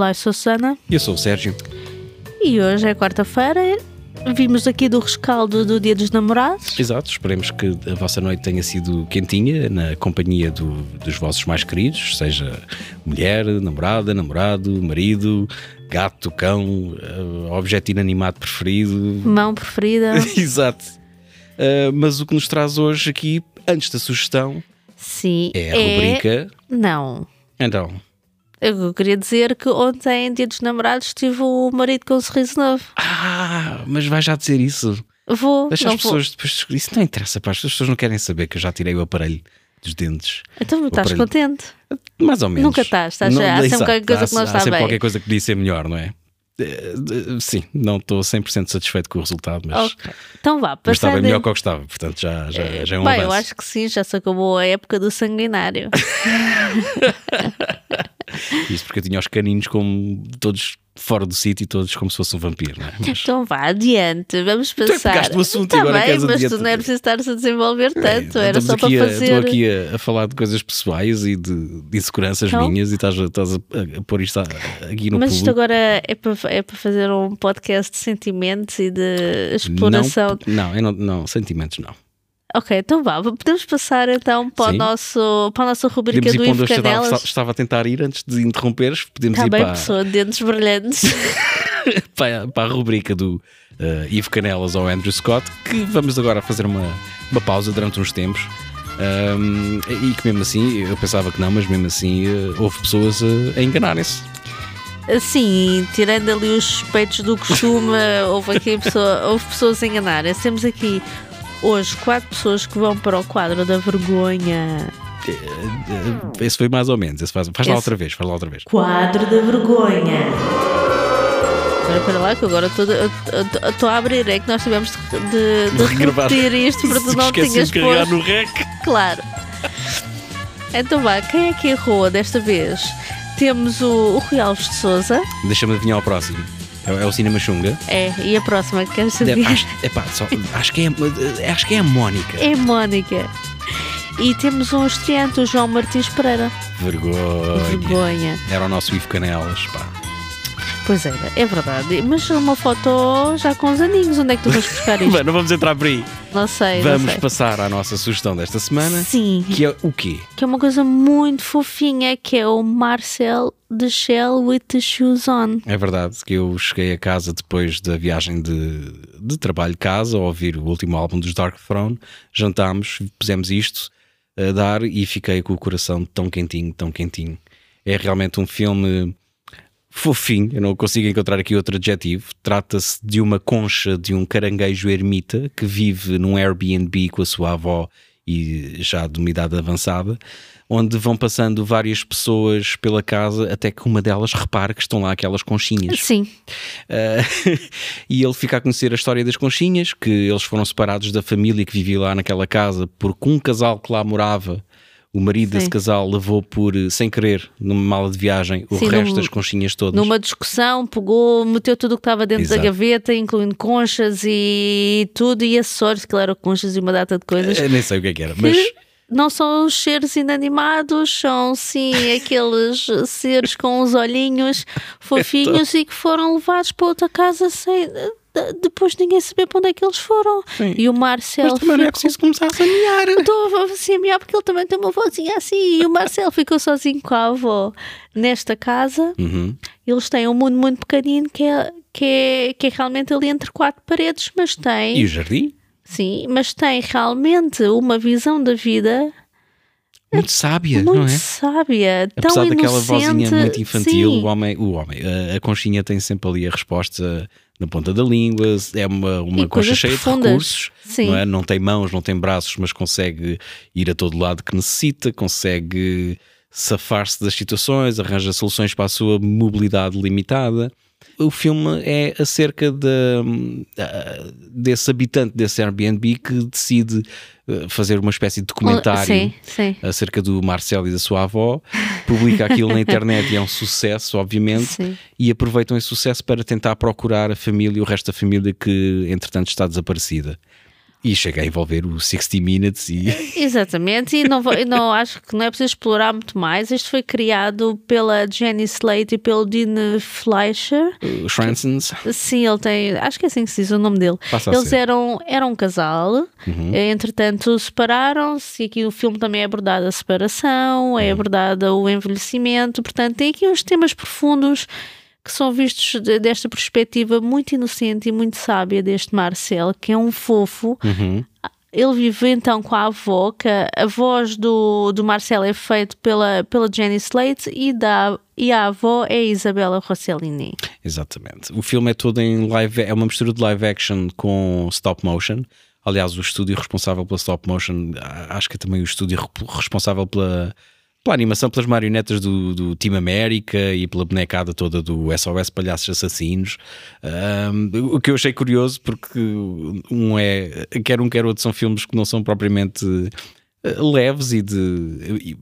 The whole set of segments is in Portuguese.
Olá, eu sou a Susana Eu sou o Sérgio. e hoje é quarta-feira. Vimos aqui do rescaldo do Dia dos Namorados. Exato, esperemos que a vossa noite tenha sido quentinha na companhia do- dos vossos mais queridos, seja mulher, namorada, namorado, marido, gato, cão, eh, objeto inanimado preferido. Mão preferida. Exato. Eh, mas o que nos traz hoje aqui, antes da sugestão, Sim. é a rubrica. Não. Então, Eu queria dizer que ontem, Dia dos Namorados, tive o marido com um sorriso novo. ah, mas vai já dizer isso. Vou. Deixa as vou. pessoas depois. Isso não interessa para as pessoas, as pessoas não querem saber que eu já tirei o aparelho dos dentes. Então estás aparelho. contente? Mais ou menos. Nunca estás, estás- Não- há sempre qualquer coisa há- que não há está sempre bem. qualquer coisa que podia ser melhor, não é? Eh, Sim, não estou 100% satisfeito com o resultado, mas, Ok. Então vá, mas está bem melhor que o que estava, portanto já, já, já é um Bem, avanço. eu acho que sim, já se acabou a época do sanguinário. Isto porque eu tinha os caninos como todos fora do sítio, todos como se fosse um vampiro, não é? Mas, Então vá, adiante, vamos é passar. pegaste o assunto e Tá agora bem, mas adiante. tu não é preciso estar-se a desenvolver tanto, É, era só para fazer. Estou aqui a, a falar de coisas pessoais e de, de inseguranças Então? minhas e estás, a- estás a, a pôr isto aqui no Mas isto público. agora é para, é para fazer um podcast de sentimentos e de exploração. Não, não, não, não, sentimentos não. Ok, então vá, podemos passar então para, o nosso, para a nossa rubrica Podemos do Ivo eu estava, Canelas. estava a tentar ir antes de interromperes. Podemos Está ir bem, para, pessoa, dentes brilhantes. para, para a rubrica do eh, Ivo Canelas ou Andrew Scott, que vamos agora fazer uma, uma pausa durante uns tempos. Ahm, e que mesmo assim, eu pensava que não, mas mesmo assim eh, houve pessoas eh, a enganarem-se. Sim, tirando ali os suspeitos do costume, houve aqui pessoa, houve pessoas a enganar. Temos aqui hoje quatro pessoas que vão para o quadro da vergonha. Eh, Esse foi mais ou menos. Esse faz faz lá Esse- outra vez, faz lá outra vez. Quadro da vergonha. Espera, espera lá, que agora estou a abrir. É que nós tivemos de, de, repetir isto para tu não tinhas de carregar no rec. Claro. Então vá, quem é que errou desta vez? Temos o, o Rui Alves de Souza. Deixa-me adivinhar ao próximo. É, é o Cinema Xunga. É, e a próxima que queres saber? Acho, epá, só- acho, que é, acho que é a Mónica. É Mónica. E temos um estreante, o João Martins Pereira. Vergonha. Vergonha. Era o nosso Ivo Canelas. Pá. Pois era, é verdade. Mas uma foto já com os aninhos. Onde é que tu vais buscar isto? Bem, não vamos entrar por aí. não sei, Vamos não sei. passar à nossa sugestão desta semana, Sim, que é o quê? que é uma coisa muito fofinha, que é o Marcel de Shell with the Shoes On. É verdade que eu cheguei a casa depois da viagem de, de trabalho de casa, a ouvir o último álbum dos Dark Throne, jantámos, pusemos isto a dar e fiquei com o coração tão quentinho, tão quentinho. É realmente um filme fofinho, eu não consigo encontrar aqui outro adjetivo. Trata-se de uma concha de um caranguejo ermita que vive num Airbnb com a sua avó e já de uma idade avançada, onde vão passando várias pessoas pela casa até que uma delas repara que estão lá aquelas conchinhas. Sim, Uh, e ele fica a conhecer a história das conchinhas, que eles foram separados da família que vivia lá naquela casa, porque um casal que lá morava, o marido Sim. desse casal levou por, eh, sem querer, numa mala de viagem, o Sim, resto num- das conchinhas todas. numa discussão, pegou, meteu tudo o que estava dentro da Exato. gaveta, incluindo conchas e tudo, e acessórios, que eram conchas e uma data de coisas. Eu nem sei o que é que era, mas não são os seres inanimados, são sim aqueles seres com os olhinhos fofinhos e que foram levados para outra casa sem. De- Depois ninguém saber para onde é que eles foram. Sim. E o Marcel mas também não é ficou- preciso começar a sonhar. Estou assim a mear porque ele também tem uma vozinha assim. E o Marcel ficou sozinho com a avó nesta casa. Uhum. Eles têm um mundo muito pequenino que é, que é, que é realmente ali entre quatro paredes, mas tem. E o jardim? Sim, mas tem realmente uma visão da vida Muito sábia, muito não é? sábia, Apesar tão daquela inocente. vozinha muito infantil, Sim. o homem, o homem, a, conchinha tem sempre ali a resposta na ponta da língua, é uma, uma concha cheia profundas. de recursos, Sim. não é? Não tem mãos, não tem braços, mas consegue ir a todo lado que necessita, consegue safar-se das situações, arranja soluções para a sua mobilidade limitada. O filme é acerca de, ah, desse habitante desse Airbnb que decide ah, fazer uma espécie de documentário Sim, sim. acerca do Marcelo e da sua avó, publica aquilo na internet e é um sucesso, obviamente, Sim. e aproveitam esse sucesso para tentar procurar a família, o resto da família que entretanto está desaparecida. E chega a envolver o 60 Minutes e. Exatamente, e não, vou, não acho que não é preciso explorar muito mais. Este foi criado pela Jenny Slate e pelo Dean Fleischer. Os Fransons. Sim, ele tem. Acho que é assim que se diz o nome dele. Passa Eles eram, eram um casal, eh, entretanto separaram-se, e aqui no filme também é abordada a separação, é abordada o envelhecimento, portanto, tem aqui uns temas profundos que são vistos de- desta perspectiva muito inocente e muito sábia deste Marcel, que é um fofo. Uhum. Ele vive então com a avó, que a, voz do, do Marcel é feita pela, pela Jenny Slate e, da, e a avó é a Isabella Rossellini. Exatamente. O filme é todo em live, é uma mistura de live action com stop motion. Aliás, o estúdio responsável pela stop motion, acho que é também o estúdio responsável pela, pela animação, pelas marionetas do, do Team América e pela bonecada toda do SOS Palhaços Assassinos. Ahm, o que eu achei curioso, porque um é, quer um quer outro, são filmes que não são propriamente eh, leves e de. e-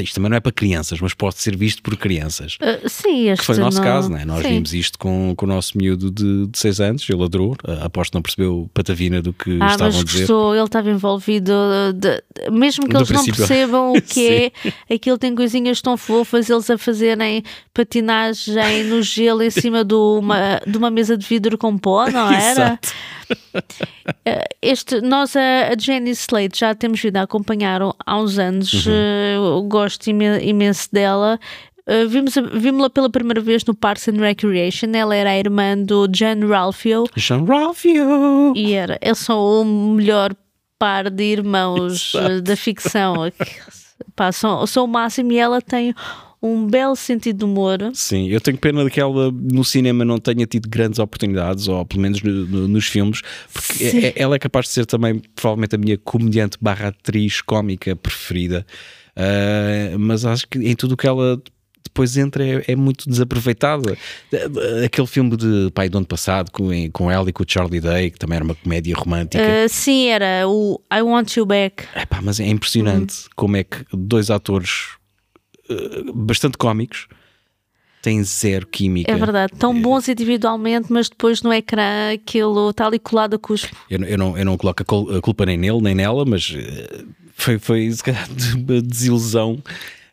isto também não é para crianças, mas pode ser visto por crianças. Uh, sim, este Que foi o nosso não- caso, né? nós sim. vimos isto com, com o nosso miúdo de 6 anos, ele adorou, uh, aposto que não percebeu patavina do que Ah, estavam a dizer. gostou, ele estava envolvido, de- de- mesmo que Do eles não princípio. percebam o que é, aquilo tem coisinhas tão fofas, eles a fazerem patinagem no gelo em cima de uma, de uma mesa de vidro com pó, não era? Exato. Este, nós, a, a Jenny Slate, já temos vindo a acompanhar há uns anos, Uhum. eh, gosto imen- imenso dela. Eh, vimos, vimos-la pela primeira vez no Parks and Recreation, ela era a irmã do John Ralphio Jean Ralphio! e era, eles são o melhor par de irmãos Exato. eh, da ficção. Pá, são, são o máximo e ela tem um belo sentido de humor. Sim, eu tenho pena de que ela no cinema não tenha tido grandes oportunidades, ou pelo menos no- no- nos filmes, porque Sim. é- ela é capaz de ser também provavelmente a minha comediante barra atriz cómica preferida. Uh, mas acho que em tudo o que ela depois entra é, é muito desaproveitada. Aquele filme de pai do ano passado com, com ela e com o Charlie Day, que também era uma comédia romântica. Eh, sim, era o I Want You Back. Epá, mas é impressionante como é que dois atores eh, bastante cómicos têm zero química. É verdade, tão bons individualmente, mas depois no ecrã aquilo está ali colado a cuspo. Eu, não- eu não, eu não coloco a cul- a culpa nem nele nem nela, mas eh, foi, foi se calhar de uma desilusão.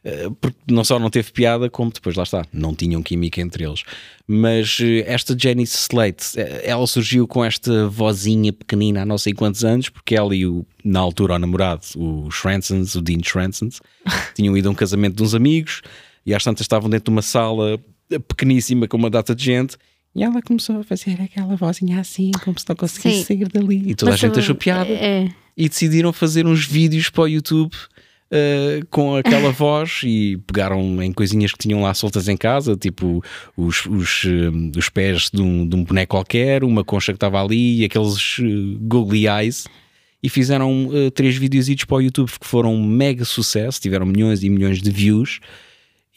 Eh, Porque não só não teve piada, como depois lá está, não tinham química entre eles. Mas eh, esta Jenny Slate, eh, ela surgiu com esta vozinha pequenina há não sei quantos anos, porque ela e o, na altura, o namorado, o Shransons, o Dean Shransons, tinham ido a um casamento de uns amigos e às tantas estavam dentro de uma sala pequeníssima com uma data de gente. E ela começou a fazer aquela vozinha assim, como se não conseguisse Sim. sair dali. E toda Mas, a gente achou piada. É, E decidiram fazer uns vídeos para o YouTube uh, com aquela voz e pegaram em coisinhas que tinham lá soltas em casa, tipo os, os, um, os pés de um, de um boneco qualquer, uma concha que estava ali e aqueles uh, googly eyes. E fizeram uh, três videozitos para o YouTube que foram um mega sucesso, tiveram milhões e milhões de views.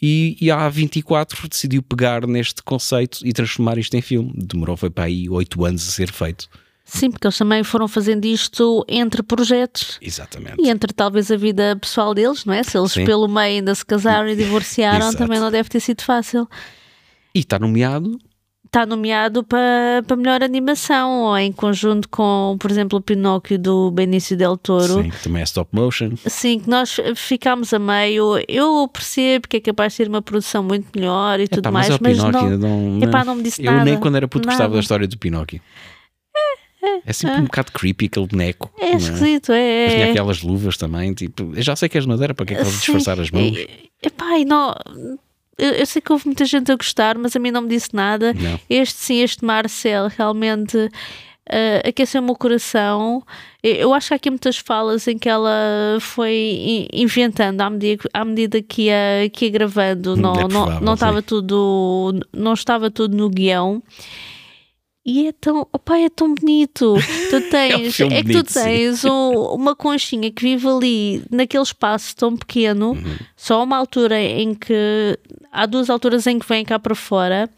E, e a A24 decidiu pegar neste conceito e transformar isto em filme. Demorou, foi para aí oito anos a ser feito. Sim, porque eles também foram fazendo isto entre projetos. Exatamente. E entre talvez a vida pessoal deles, não é? Se eles Sim. pelo meio ainda se casaram e divorciaram, também não deve ter sido fácil. E está nomeado Está nomeado para, para melhor animação, ou em conjunto com, por exemplo, o Pinóquio do Benício Del Toro. Sim, também é stop motion. Sim, que nós ficámos a meio. Eu percebo que é capaz de ser uma produção muito melhor e tudo Epá, mais, mas, é o mas Pinóquio, não. não, Epá, não me disse Eu nada. nem quando era puto gostava Nada. da história do Pinóquio. É sempre um bocado creepy aquele boneco. É não esquisito, é. Mas tinha é. aquelas luvas também. Tipo, eu já sei que és madeira, para que é que Sim. disfarçar as mãos? Epá, e não. Eu, eu sei que houve muita gente a gostar, mas a mim não me disse nada. Não. Este sim, este Marcel, realmente eh, aqueceu o meu coração. Eu- Eu acho que há aqui muitas falas em que ela foi in- inventando à medida, à medida que, ia, que ia gravando. Não, É não, provável, não sim. estava tudo, não estava tudo no guião. E é tão, opa, é tão bonito. Tu tens, filme é que tu tens um- uma conchinha que vive ali naquele espaço tão pequeno, Uhum. só uma altura em que há duas alturas em que vem cá para fora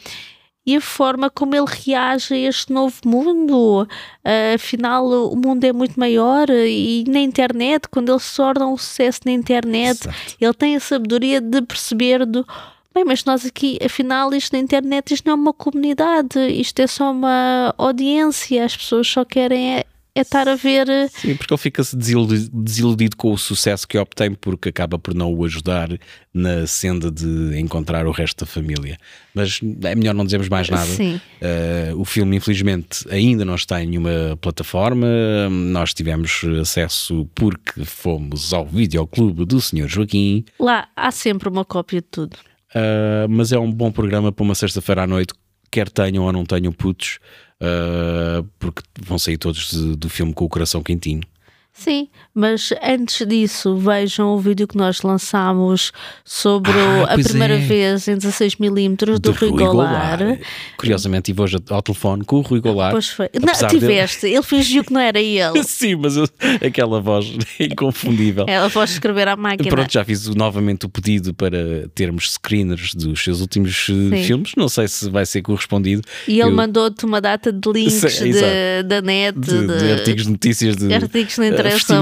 e a forma como ele reage a este novo mundo. Ah, afinal, o mundo é muito maior e na internet, quando ele se torna um sucesso na internet, Exato. ele tem a sabedoria de perceber do bem, mas nós aqui, afinal, isto na internet, isto não é uma comunidade, isto é só uma audiência, as pessoas só querem é é estar a ver. eh, Sim, porque ele fica-se desiludido, desiludido com o sucesso que obtém porque acaba por não o ajudar na senda de encontrar o resto da família. Mas é melhor não dizermos mais nada. Sim. Uh, o filme, infelizmente, ainda não está em nenhuma plataforma. Nós tivemos acesso porque fomos ao videoclube do Sr. Joaquim. Lá há sempre uma cópia de tudo. Uh, mas é um bom programa para uma sexta-feira à noite, quer tenham ou não tenham putos, uh, porque vão sair todos do filme com o coração quentinho. Sim, mas antes disso, vejam o vídeo que nós lançámos sobre Ah, a primeira é. vez em 16mm do Rui Goulart. Curiosamente, tive hoje ao telefone com o Rui Goulart. Pois foi. Não, apesar dele- tiveste, ele fingiu que não era ele. Sim, mas eu- aquela voz é inconfundível. Ela pode escrever à máquina. Pronto, já fiz novamente o pedido para termos screeners dos seus últimos eh, Sim. filmes. Não sei se vai ser correspondido. E ele Eu- mandou-te uma data de links Sim, de- da net, de, de, de artigos de notícias de artigos não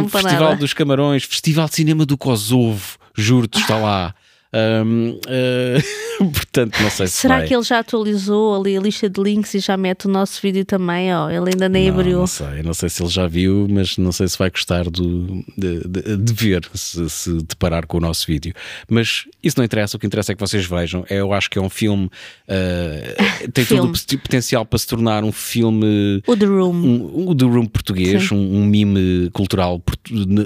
Festival nada. dos Camarões, Festival de Cinema do Kosovo, juro-te, está lá. Ahm, eh, portanto, não sei se Será vai. que ele já atualizou ali a lista de links e já mete o nosso vídeo também? Oh, ele ainda nem não, abriu. não sei, não sei se ele já viu, mas não sei se vai gostar do, de, de- de ver, se, se deparar com o nosso vídeo. Mas isso não interessa, o que interessa é que vocês vejam. É, Eu acho que é um filme, eh, tem todo Filme. o pot- potencial para se tornar um filme O The Room. um, um The Room português, um, um mime cultural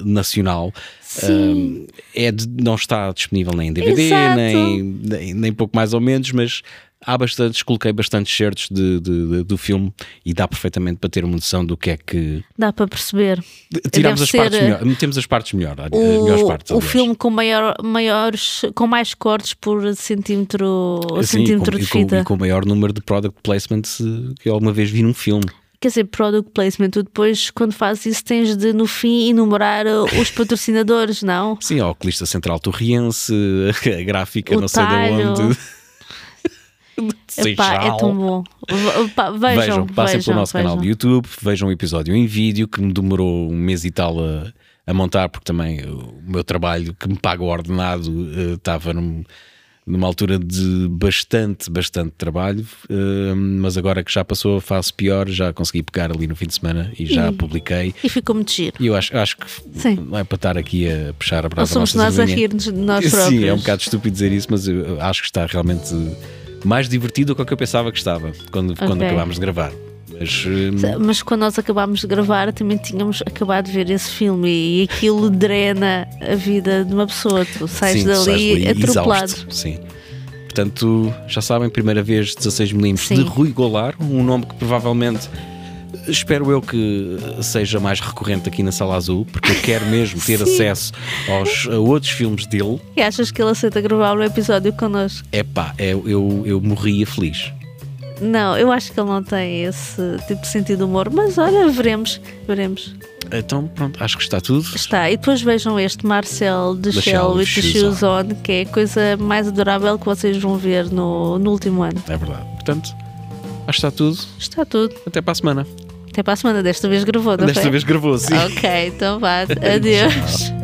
nacional. Sim. Um, é de- não está disponível nem em DVD, Exato. nem, nem, nem pouco mais ou menos, mas há bastantes, coloquei bastantes certos de, de- de- do filme e dá perfeitamente para ter uma noção do que é que. Dá para perceber. Tiramos Deve as partes ser, melhor, metemos as partes melhor, as melhores O, partes. o aliás. filme com maior, maiores, com mais cortes por centímetro, Sim, centímetro com, de e com- fita. e com o maior número de product placements eh, que eu alguma vez vi num filme. Quer dizer, product placement, tu depois, quando fazes isso, tens de no fim enumerar uh, os patrocinadores, não? Sim, a Oculista Central Torriense, a gráfica O não sei de talho. onde. Epá, é tão bom. V- pá, vejam, Vejam, passem vejam, pelo nosso canal do vejam. YouTube, vejam o episódio em vídeo que me demorou um mês e tal a, a montar, porque também o meu trabalho que me paga o ordenado eh, estava num- numa altura de bastante, bastante trabalho, eh, mas agora que já passou a fase pior, já consegui pegar ali no fim de semana e já E- publiquei. E ficou muito giro. E eu acho, acho que Sim. não é para estar aqui a puxar a Ou brasa somos nós a sardinha. rir-nos de nós próprios. Sim, é um bocado estúpido dizer isso, mas acho que está realmente mais divertido do que eu pensava que estava quando, quando Ok. acabámos de gravar. Mas, hum, Mas quando nós acabámos de gravar, também tínhamos acabado de ver esse filme e aquilo drena a vida de uma pessoa. Tu sais sim, dali dali atropelado. exausto, Sim. Portanto, já sabem, primeira vez 16mm Sim. de Rui Goulart, um nome que provavelmente espero eu que seja mais recorrente aqui na Sala Azul, porque eu quero mesmo ter acesso aos, a outros filmes dele. E achas que ele aceita gravar um episódio connosco? Epá, eu, eu, eu morria feliz. Não, eu acho que ele não tem esse tipo de sentido de humor, mas olha, veremos, veremos. Então, pronto, acho que está tudo. Está, e depois vejam este Marcel de Shell with the Shoes On, que é a coisa mais adorável que vocês vão ver no, no último ano. É verdade. Portanto, acho que está tudo. Está tudo. Até para a semana. Até para a semana, desta vez gravou, não Desta foi? vez gravou, sim. Ok, então vá. Adeus.